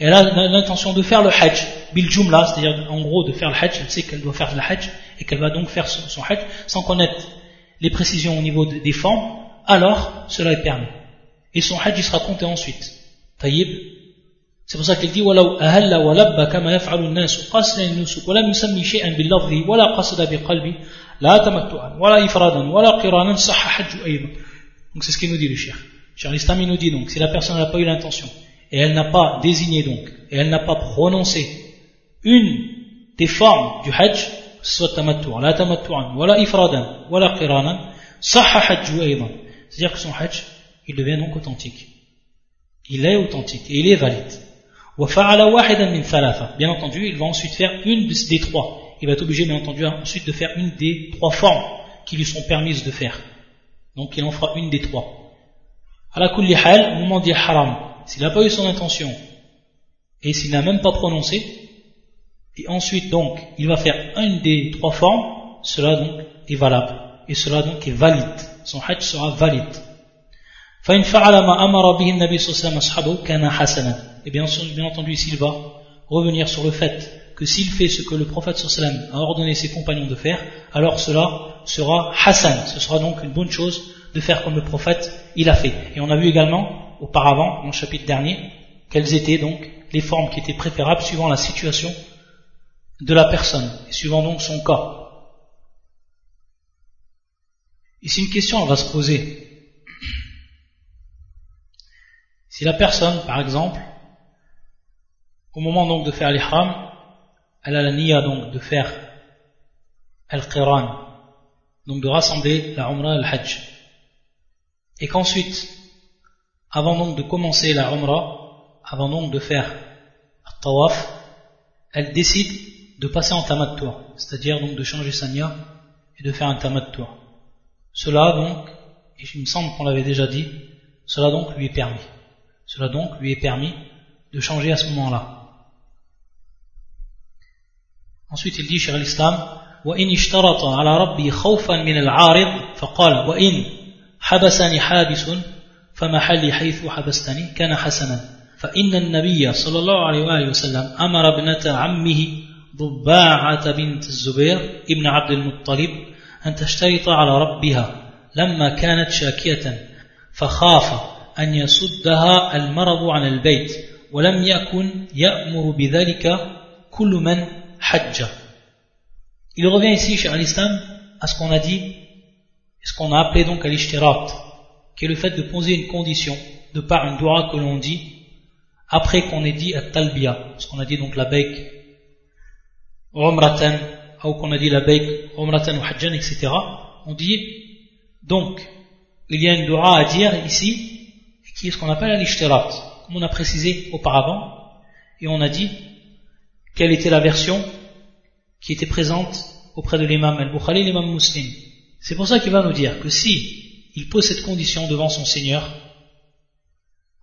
et elle a l'intention de faire le hajj bil jumla c'est-à-dire en gros de faire le hajj elle sait qu'elle doit faire le hajj et qu'elle va donc faire son, son hajj sans connaître les précisions au niveau des formes alors cela est permis et son hajj il sera compté ensuite taïb C'est pour ça qu'il dit ولو أهل ولبى كما يفعل الناس قصدا النسك ولم يسمي شيئا باللفظ ولا قصد بقلبه لا تمتعا ولا إفرادا ولا قرانا صح حج أيضا Donc c'est ce qu'il nous dit le cheikh. Cheikh l'Islam il nous dit donc si la personne n'a pas eu l'intention et elle n'a pas désigné donc et elle n'a pas prononcé une des formes du hajj que ce soit tamattu'an, la tamattu'an, wala ifradan, wala qiranan. C'est-à-dire que son hajj il devient donc authentique. Il est authentique et il est valide. Bien entendu, il va ensuite faire une des trois. Il va être obligé, bien entendu, ensuite de faire une des trois formes qui lui sont permises de faire. Donc il en fera une des trois. La kulli hal, moment dit haram, s'il n'a pas eu son intention et s'il n'a même pas prononcé, et ensuite donc il va faire une des trois formes, cela donc est valable. Et cela donc est valide. Son hajj sera valide. فإن فعل ما أمر به النبي صلى الله عليه وسلم أصحابه كان حسنا et bien, bien entendu s'il va revenir sur le fait que s'il fait ce que le prophète sallam a ordonné ses compagnons de faire, alors cela sera Hassan, ce sera donc une bonne chose de faire comme le prophète il a fait. Et on a vu également auparavant, dans le chapitre dernier, quelles étaient donc les formes qui étaient préférables suivant la situation de la personne et suivant donc son cas. Ici une question va se poser. Si la personne, par exemple, au moment donc de faire l'ihram, elle a la niya donc de faire al-qiran, donc de rassembler la umrah et le hajj. Et qu'ensuite, avant donc de commencer la umrah, avant donc de faire le tawaf, elle décide de passer en tamattu, c'est-à-dire donc de changer sa niya et de faire un tamattu. Cela donc, et il me semble qu'on l'avait déjà dit, cela donc lui est permis. Cela donc lui est permis de changer à ce moment-là. Ensuite, il dit, cher l'islam, وإن اشترط على ربي خوفا من العارض فقال وإن حبسني حابس فمحلي حيث حبستني كان حسنا فإن النبي صلى الله عليه وآله وسلم أمر ابنة عمه ضباعة بنت الزبير ابن عبد المطلب أن تشترط على ربها لما كانت شاكية فخاف أن يسدها المرض عن البيت ولم يكن يأمر بذلك كل من حج Il revient ici chez Al-Islam à ce qu'on a dit, ce qu'on a appelé donc al-ishtirat, qui est le fait de poser une condition de par une dua que l'on dit après qu'on ait dit at-talbiya, ce qu'on a dit donc la baik, umratan, ou qu'on a dit la baik, umratan ou hajjan, etc. On dit donc il y a une dua à dire ici qui est ce qu'on appelle al-ishtirat, comme on a précisé auparavant, et on a dit quelle était la version qui était présente auprès de l'imam al-Bukhari l'imam muslim. C'est pour ça qu'il va nous dire que si il pose cette condition devant son Seigneur,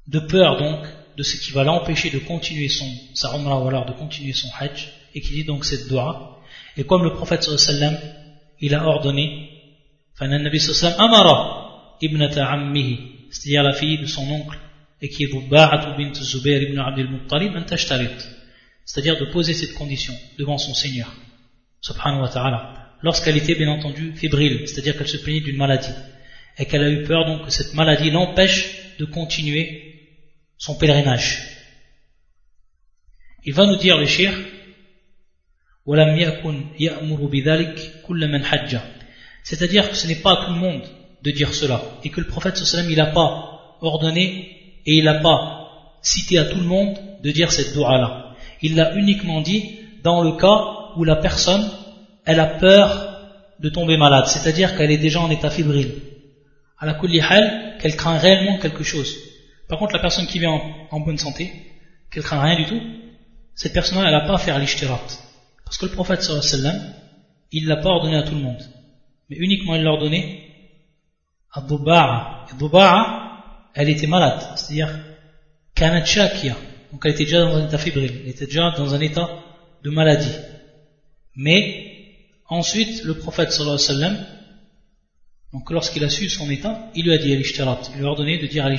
de peur donc de ce qui va l'empêcher de continuer son, sa umrah ou alors de continuer son hajj, et qui dit donc cette dua, et comme le prophète sallam, il a ordonné, c'est-à-dire la fille de son oncle, et qui est Bubba'atu bint Zubair ibn Abdul Muttalib, c'est-à-dire de poser cette condition devant son Seigneur, subhanahu wa ta'ala, lorsqu'elle était bien entendu fébrile, c'est-à-dire qu'elle se plaignait d'une maladie, et qu'elle a eu peur donc que cette maladie l'empêche de continuer son pèlerinage. Il va nous dire le shir, c'est-à-dire que ce n'est pas à tout le monde de dire cela, et que le prophète sallam il n'a pas ordonné et il n'a pas cité à tout le monde de dire cette dua-là. Il l'a uniquement dit dans le cas où la personne, elle a peur de tomber malade, c'est-à-dire qu'elle est déjà en état fébrile. À la qu'elle craint réellement quelque chose. Par contre, la personne qui vient en, bonne santé, qu'elle craint rien du tout, cette personne-là, elle n'a pas à faire l'ishtirat. Parce que le prophète sallam, il l'a pas ordonné à tout le monde. Mais uniquement il l'a ordonné à Duba'a. Et Duba'a, elle était malade. C'est-à-dire, kanat shakia. Donc elle était déjà dans un état fébrile, elle était déjà dans un état de maladie. Mais ensuite, le prophète sallallahu alayhi wa sallam, donc lorsqu'il a su son état, il lui a dit al il lui a ordonné de dire al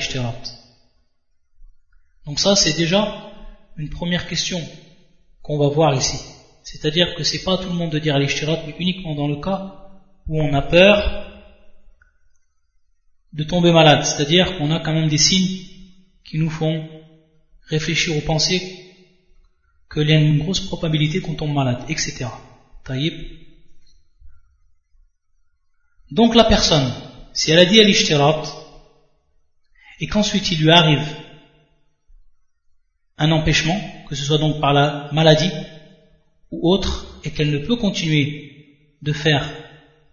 Donc ça, c'est déjà une première question qu'on va voir ici. C'est-à-dire que c'est pas tout le monde de dire al mais uniquement dans le cas où on a peur de tomber malade. C'est-à-dire qu'on a quand même des signes qui nous font réfléchir aux pensées qu'il y a une grosse probabilité qu'on tombe malade, etc. Taïb. Donc la personne, si elle a dit al et qu'ensuite il lui arrive un empêchement, que ce soit donc par la maladie ou autre, et qu'elle ne peut continuer de faire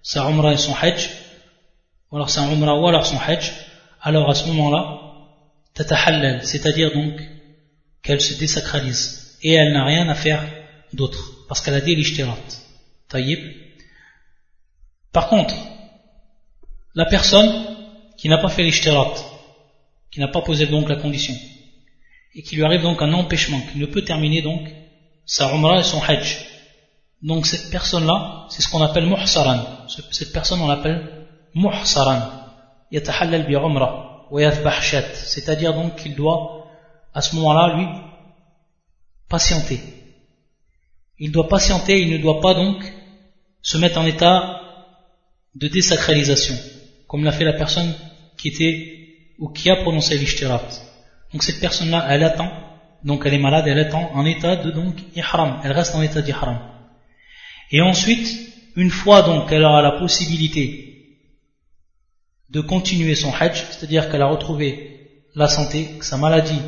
sa umrah et son hajj, ou alors sa umrah ou alors son hajj, alors à ce moment-là, tatahallal, c'est-à-dire donc qu'elle se désacralise et elle n'a rien à faire d'autre parce qu'elle a dit l'ishtirat. Taïb. Par contre, la personne qui n'a pas fait l'ishtirat, qui n'a pas posé donc la condition, et qui lui arrive donc un empêchement, qui ne peut terminer donc sa umrah et son hajj. Donc cette personne-là, c'est ce qu'on appelle muhsaran. Cette personne, on l'appelle muhsaran. Yatahallal bi umrah C'est-à-dire donc qu'il doit à ce moment-là, lui, patienter. Il doit patienter, il ne doit pas donc se mettre en état de désacralisation, comme l'a fait la personne qui était ou qui a prononcé l'ishtirat. Donc cette personne-là, elle attend, donc elle est malade, elle attend en état de donc ihram, elle reste en état d'ihram. Et ensuite, une fois donc qu'elle aura la possibilité de continuer son hajj, c'est-à-dire qu'elle a retrouvé la santé, que sa maladie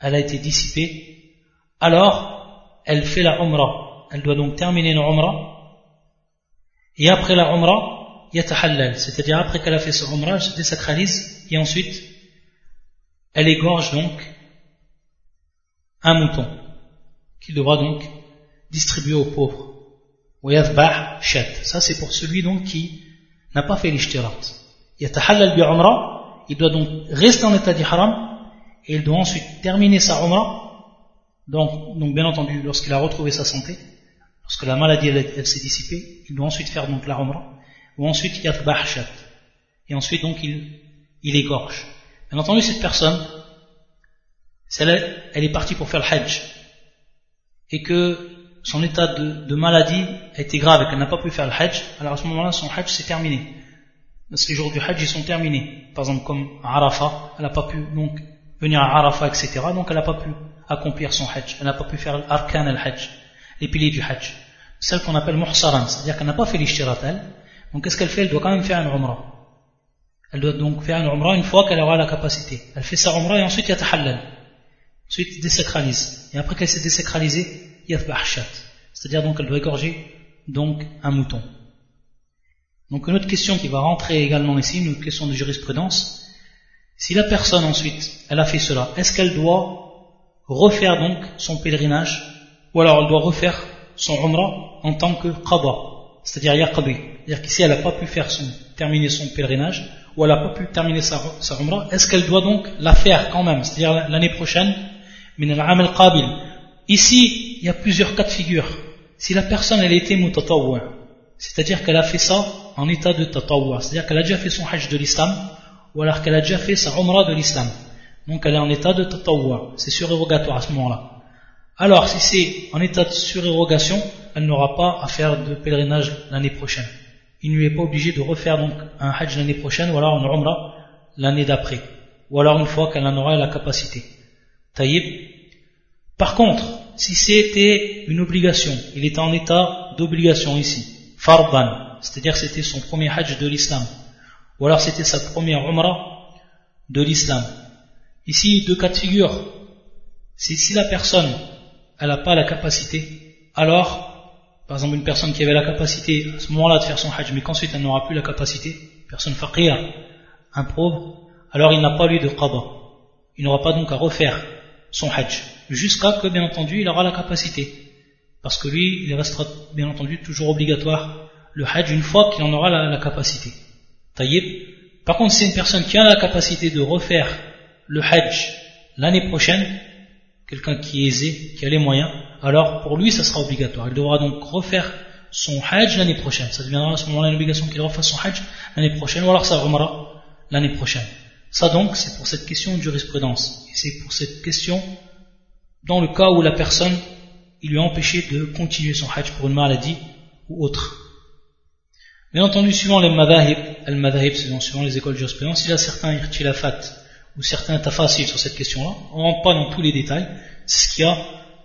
elle a été dissipée, alors elle fait la umrah. Elle doit donc terminer la umrah. Et après la umrah, yatahallal. C'est-à-dire après qu'elle a fait sa umrah, elle se désacralise et ensuite elle égorge donc un mouton qu'il devra donc distribuer aux pauvres. Ça c'est pour celui donc qui n'a pas fait l'ishtirat. Bi umrah, il doit donc rester en état d'ihram et il doit ensuite terminer sa Umrah, donc, donc bien entendu lorsqu'il a retrouvé sa santé, lorsque la maladie elle, s'est dissipée, il doit ensuite faire donc la umrah, ou ensuite yathbah shat, et ensuite donc il, il égorge. Bien entendu, cette personne, elle, elle est partie pour faire le hajj, et que son état de, de, maladie a été grave et qu'elle n'a pas pu faire le hajj, alors à ce moment-là, son hajj s'est terminé. Parce que les jours du hajj, ils sont terminés. Par exemple, comme Arafah, elle n'a pas pu donc venir à Arafah, etc. Donc elle n'a pas pu accomplir son hajj. Elle n'a pas pu faire l'arkan al-hajj, les piliers du hajj. Celle qu'on appelle muhsaran, c'est-à-dire qu'elle n'a pas fait l'ishtirat, elle. Donc qu'est-ce qu'elle fait? Elle doit quand même faire une umrah. Elle doit donc faire une umrah une fois qu'elle aura la capacité. Elle fait sa umrah et ensuite a tahallal. Ensuite, désacralise. Et après qu'elle s'est désacralisée, c'est-à-dire donc elle doit égorger donc un mouton. Donc une autre question qui va rentrer également ici, une autre question de jurisprudence, si la personne ensuite, elle a fait cela, est-ce qu'elle doit refaire donc son pèlerinage, ou alors elle doit refaire son umrah en tant que qada, c'est-à-dire yaqdi, c'est-à-dire qu'ici elle n'a pas pu faire terminer son pèlerinage, ou elle n'a pas pu terminer sa, sa umrah, est-ce qu'elle doit donc la faire quand même, c'est-à-dire l'année prochaine, Ici, il y a plusieurs cas de figure. Si la personne, elle était mutatawwa, c'est-à-dire qu'elle a fait ça en état de tatawwa, c'est-à-dire qu'elle a déjà fait son hajj de l'islam, ou alors qu'elle a déjà fait sa umrah de l'islam. Donc elle est en état de tatawwa, c'est surérogatoire à ce moment-là. Alors, si c'est en état de surérogation, elle n'aura pas à faire de pèlerinage l'année prochaine. Il ne lui est pas obligé de refaire donc un hajj l'année prochaine, ou alors une umrah l'année d'après, ou alors une fois qu'elle en aura la capacité. Taïb, par contre, si c'était une obligation, il était en état d'obligation ici, farban, c'est-à-dire c'était son premier hajj de l'islam, ou alors c'était sa première umrah de l'islam. Ici, deux cas de figure. Si, la personne, elle n'a pas la capacité, alors, par exemple, une personne qui avait la capacité à ce moment-là de faire son hajj, mais qu'ensuite elle n'aura plus la capacité, personne faqir, un alors il n'a pas lieu de qaba. Il n'aura pas donc à refaire son hajj jusqu'à que, bien entendu, il aura la capacité. Parce que lui, il restera, bien entendu, toujours obligatoire le hajj une fois qu'il en aura la, capacité. Taïb. Par contre, si une personne qui a la capacité de refaire le hajj l'année prochaine, quelqu'un qui est aisé, qui a les moyens, alors pour lui, ça sera obligatoire. Il devra donc refaire son hajj l'année prochaine. Ça deviendra à ce moment-là une obligation qu'il refasse son hajj l'année prochaine, ou alors ça remarra l'année prochaine. Ça donc, c'est pour cette question de jurisprudence. Et c'est pour cette question dans le cas où la personne, il lui a empêché de continuer son hajj pour une maladie ou autre. Bien entendu, suivant les madahib, al madahib, suivant les écoles de jurisprudence, il y a certains irtilafat ou certains tafasil sur cette question-là. On ne rentre pas dans tous les détails. C'est ce qu'il y a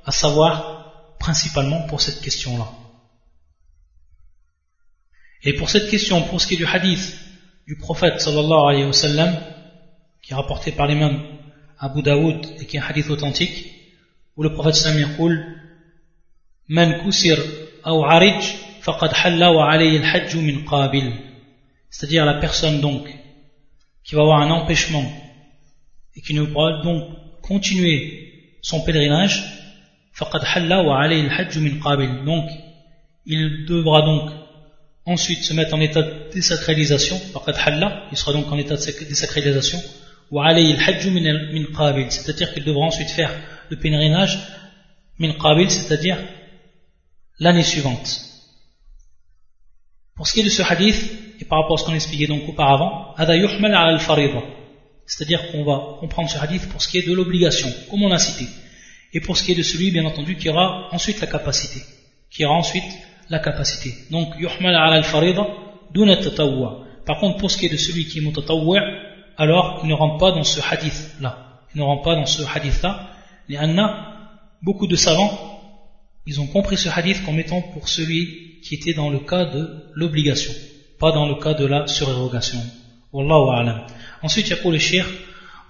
à savoir principalement pour cette question-là. Et pour cette question, pour ce qui est du hadith du prophète sallallahu alayhi wa sallam, qui est rapporté par l'imam Abu Daoud et qui est un hadith authentique, où le prophète Sam yaqul Man kusir aw arij faqad halla wa alayhi al-hajj min qabil. C'est-à-dire la personne donc qui va avoir un empêchement et qui ne pourra donc continuer son pèlerinage, faqad halla wa alayhi al-hajj min qabil. Donc il devra donc ensuite se mettre en état de désacralisation, faqad halla, il sera donc en état de désacralisation c'est-à-dire qu'il devra ensuite faire le pèlerinage min qabil, c'est-à-dire l'année suivante. Pour ce qui est de ce hadith, et par rapport à ce qu'on expliquait donc auparavant, c'est-à-dire qu'on va comprendre ce hadith pour ce qui est de l'obligation, comme on a cité, et pour ce qui est de celui, bien entendu, qui aura ensuite la capacité, qui aura ensuite la capacité. Donc, yuhmal al Par contre, pour ce qui est de celui qui est mutatawwa', alors il ne rentre pas dans ce hadith-là. Il ne rentre pas dans ce hadith-là, les Anna, beaucoup de savants, ils ont compris ce hadith comme étant pour celui qui était dans le cas de l'obligation, pas dans le cas de la surérogation. Wallahu a'lam. Ensuite, il y a le shir,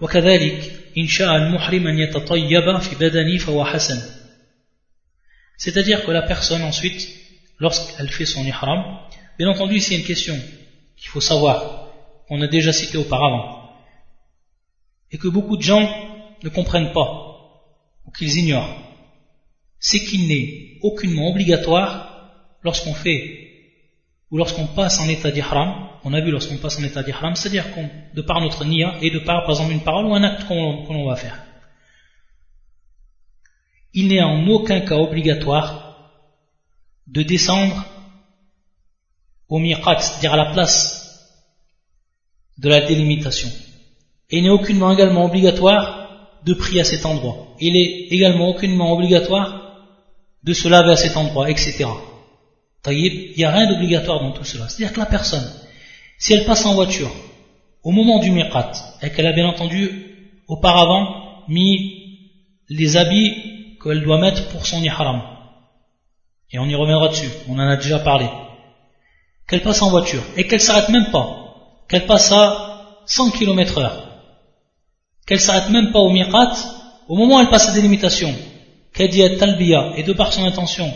وكذلك إن شاء المحرم أن يتطيب في بدني فهو حسن. C'est-à-dire que la personne ensuite, lorsqu'elle fait son ihram, bien entendu, c'est une question qu'il faut savoir, qu'on a déjà cité auparavant, et que beaucoup de gens ne comprennent pas ou qu'ils ignorent, c'est qu'il n'est aucunement obligatoire lorsqu'on fait ou lorsqu'on passe en état d'ihram, on a vu lorsqu'on passe en état d'ihram, c'est-à-dire de par notre niya et de par, par exemple, une parole ou un acte qu'on va faire. Il n'est en aucun cas obligatoire de descendre au miqat, c'est-à-dire à la place de la délimitation. Et n'est aucunement également obligatoire de prier à cet endroit. Il est également aucunement obligatoire de se laver à cet endroit, etc. Il n'y a rien d'obligatoire dans tout cela. C'est-à-dire que la personne, si elle passe en voiture, au moment du miqat, et qu'elle a bien entendu auparavant mis les habits qu'elle doit mettre pour son ihram, et on y reviendra dessus, on en a déjà parlé, qu'elle passe en voiture, et qu'elle s'arrête même pas, qu'elle passe à 100 km heure, qu'elle s'arrête même pas au miqat, au moment où elle passe la délimitation, qu'elle dit talbiya, et de par son intention,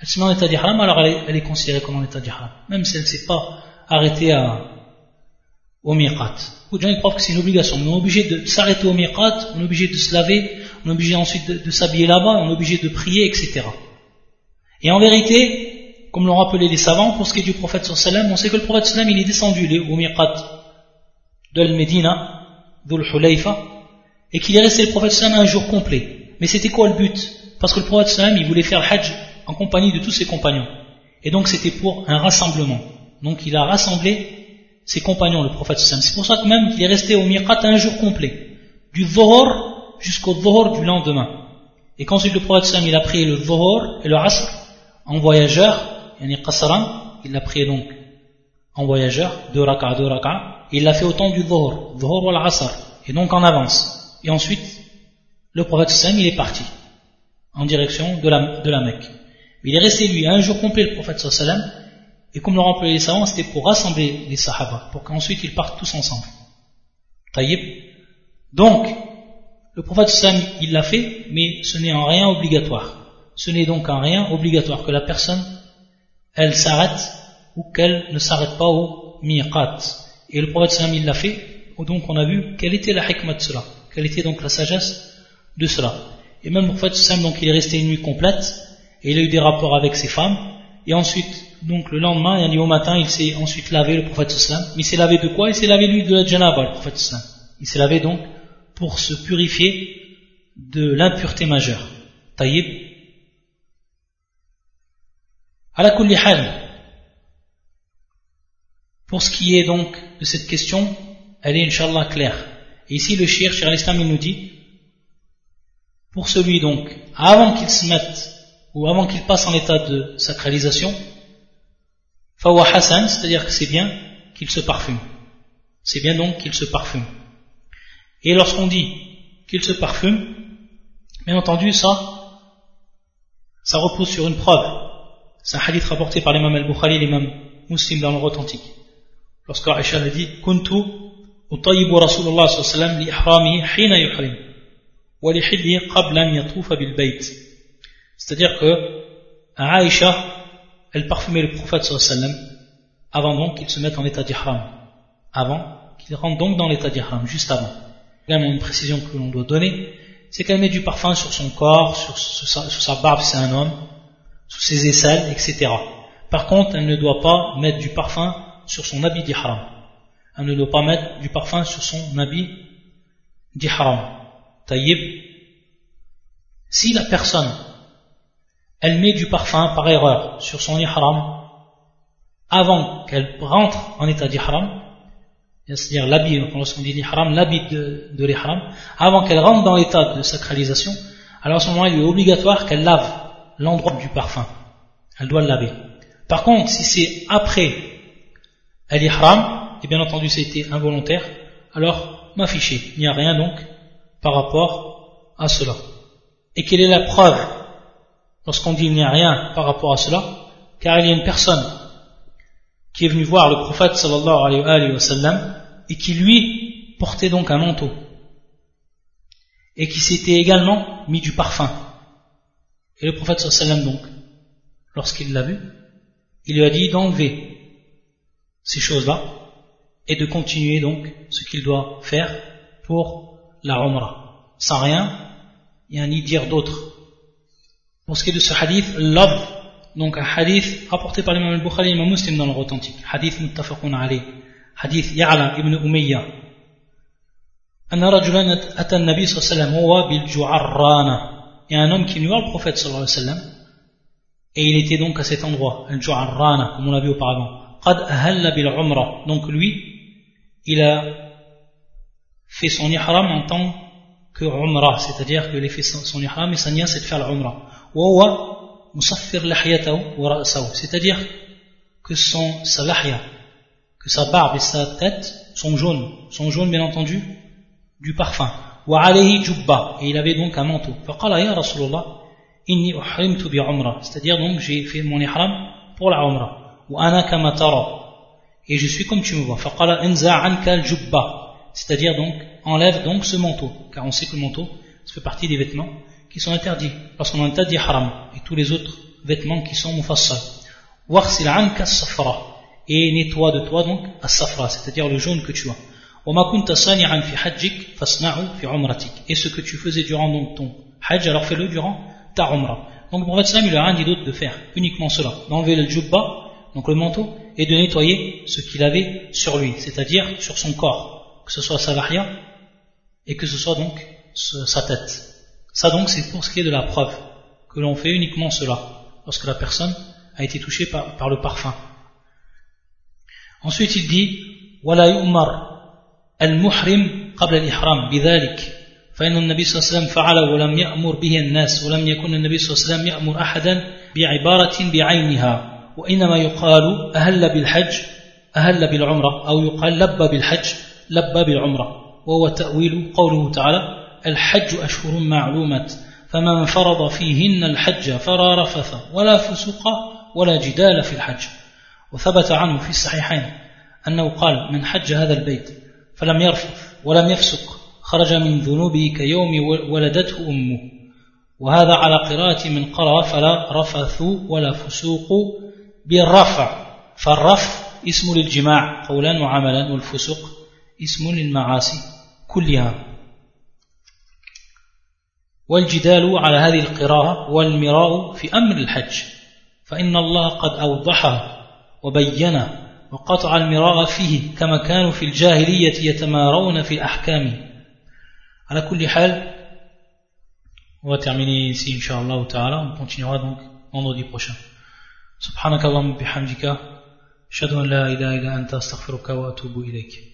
elle se met en état d'ihram, alors elle est, considérée comme en état d'ihram, même si elle ne s'est pas arrêtée à, au miqat. Beaucoup de gens croient que c'est une obligation, on est obligé de s'arrêter au miqat, on est obligé de se laver, on est obligé ensuite de, s'habiller là-bas, on est obligé de prier, etc. Et en vérité, comme l'ont rappelé les savants, pour ce qui est du prophète sallam, on sait que le prophète sallam il est descendu au miqat de Medina, d'Ul Hulayfa, et qu'il est resté le prophète un jour complet. Mais c'était quoi le but? Parce que le prophète il voulait faire hajj en compagnie de tous ses compagnons. Et donc c'était pour un rassemblement. Donc il a rassemblé ses compagnons, le prophète. C'est pour ça que même qu'il est resté au miqat un jour complet. Du dhuhr jusqu'au dhuhr du lendemain. Et qu'ensuite le prophète il a pris le dhuhr et le asr en voyageur, yani qasran, il l'a prié donc en voyageur, deux raka, deux raka, et il l'a fait autant du dhuhr, dhuhr ou l'asr, et donc en avance. Et ensuite, le prophète sallam il est parti en direction de la, de la Mecque. Il est resté lui un jour complet le prophète sallam, et comme l'ont rappelé les savants, c'était pour rassembler les sahaba, pour qu'ensuite ils partent tous ensemble. Taïb. Donc, le prophète sallam il l'a fait, mais ce n'est en rien obligatoire. Ce n'est donc en rien obligatoire que la personne, elle s'arrête ou qu'elle ne s'arrête pas au miqat. Et le prophète sallam il l'a fait, donc on a vu quelle était la hikmah de cela, quelle était donc la sagesse de cela. Et même le prophète donc il est resté une nuit complète, et il a eu des rapports avec ses femmes, et ensuite, donc le lendemain, il a dit au matin, il s'est ensuite lavé, le prophète sallam, mais il s'est lavé de quoi? Il s'est lavé lui de la janaba, le prophète sallam. Il s'est lavé donc pour se purifier de l'impureté majeure. Taïb, la pour ce qui est donc de cette question, elle est inshallah claire. Et ici le shir, Shir al-Islam, il nous dit, pour celui donc, avant qu'il se mette, ou avant qu'il passe en état de sacralisation, fawa hassan, c'est-à-dire que c'est bien qu'il se parfume. C'est bien donc qu'il se parfume. Et lorsqu'on dit qu'il se parfume, bien entendu, ça, ça repose sur une preuve. C'est un hadith rapporté par l'imam al-Bukhari l'imam muslim dans le authentique. Lorsque Aisha a dit Kuntu li ihramihi hina yuhrim wa li hilli qabla an yatufa bil bayt. C'est-à-dire que Aisha, elle parfumait le prophète sallallahu avant donc qu'il se mette en état d'ihram. Avant qu'il rentre donc dans l'état d'ihram, juste avant. Également une précision que l'on doit donner, c'est qu'elle met du parfum sur son corps, sur, sa, sa barbe, c'est un homme, sous ses aisselles, etc. Par contre, elle ne doit pas mettre du parfum sur son habit d'ihram. Elle ne doit pas mettre du parfum sur son habit d'ihram. Taïb. Si la personne, elle met du parfum par erreur sur son ihram, avant qu'elle rentre en état d'ihram, c'est-à-dire l'habit, lorsqu'on dit l'ihram, l'habit de, de l'ihram, avant qu'elle rentre dans l'état de sacralisation, alors à ce moment il est obligatoire qu'elle lave l'endroit du parfum. Elle doit le laver. Par contre, si c'est après l'ihram, et bien entendu c'était involontaire, alors m'afficher. Il n'y a rien donc par rapport à cela. Et quelle est la preuve lorsqu'on dit il n'y a rien par rapport à cela? Car il y a une personne qui est venue voir le prophète sallallahu alayhi wa et qui lui portait donc un manteau et qui s'était également mis du parfum. Et le prophète sallam donc, lorsqu'il l'a vu, il lui a dit d'enlever ces choses-là et de continuer donc ce qu'il doit faire pour la Umrah, sans rien, a ni dire d'autre. Pour ce qui est de ce hadith, love, donc un hadith rapporté par l'imam al-Bukhari et l'imam muslim dans le authentique, hadith muttafaqun alayh, hadith Ya'la ibn Umayya, أن رجلا أتى النبي صلى الله عليه وسلم هو بالجعرانة il y a un homme qui est venu voir le prophète sallallahu alayhi wa sallam et il était donc à cet endroit, Al-Ju'arrana, comme on l'a vu auparavant. Qad ahalla bil umrah. Donc lui, il a fait son ihram en tant que umrah, c'est-à-dire qu'il a fait son ihram et sa niya c'est de faire l'umrah. C'est-à-dire que son, sa lahya, que sa barbe et sa tête sont jaunes, sont jaunes bien entendu du parfum. Et il avait donc un manteau. C'est-à-dire donc j'ai fait mon ihram pour la umrah. Et je suis comme tu me vois. C'est-à-dire donc, enlève donc ce manteau. Car on sait que le manteau, ça fait partie des vêtements qui sont interdits. Parce qu'on interdit haram. Et tous les autres vêtements qui sont mufassal. Et nettoie de toi donc as-safra, c'est-à-dire le jaune que tu as. Et ce que tu faisais durant donc ton hajj, alors fais-le durant ta umrah. Donc le prophète il a rien dit d'autre de faire, uniquement cela, d'enlever le jubba donc le manteau, et de nettoyer ce qu'il avait sur lui, c'est-à-dire sur son corps, que ce soit sa varia et que ce soit donc sa tête. Ça donc c'est pour ce qui est de la preuve, que l'on fait uniquement cela, lorsque la personne a été touchée par, le parfum. Ensuite il dit, ولا يؤمر المحرم قبل الإحرام بذلك فإن النبي صلى الله عليه وسلم فعل ولم يأمر به الناس ولم يكن النبي صلى الله عليه وسلم يأمر أحدا بعبارة بعينها وإنما يقال أهل بالحج أهل بالعمرة أو يقال لبى بالحج لبى بالعمرة وهو تأويل قوله تعالى الحج أشهر معلومات فمن فرض فيهن الحج فلا رفث ولا فسوق ولا جدال في الحج. وثبت عنه في الصحيحين أنه قال من حج هذا البيت فلم يرفث ولم يفسق خرج من ذنوبه كيوم ولدته أمه. وهذا على قراءة من قرأ فلا رفث ولا فسوق بالرفع فالرفع اسم للجماع قولا وعملا والفسوق اسم للمعاصي كلها والجدال على هذه القراءة والمراء في أمر الحج فإن الله قد أوضحه وبينه وقطع المراء فيه كما كانوا في الجاهلية يتمارون في أحكامه على كل حال on va terminer ici, Inch'Allah ta'ala. On continuera donc vendredi prochain. سبحانك اللهم بحمدك أشهد أن لا إله إلا أنت أستغفرك وأتوب إليك.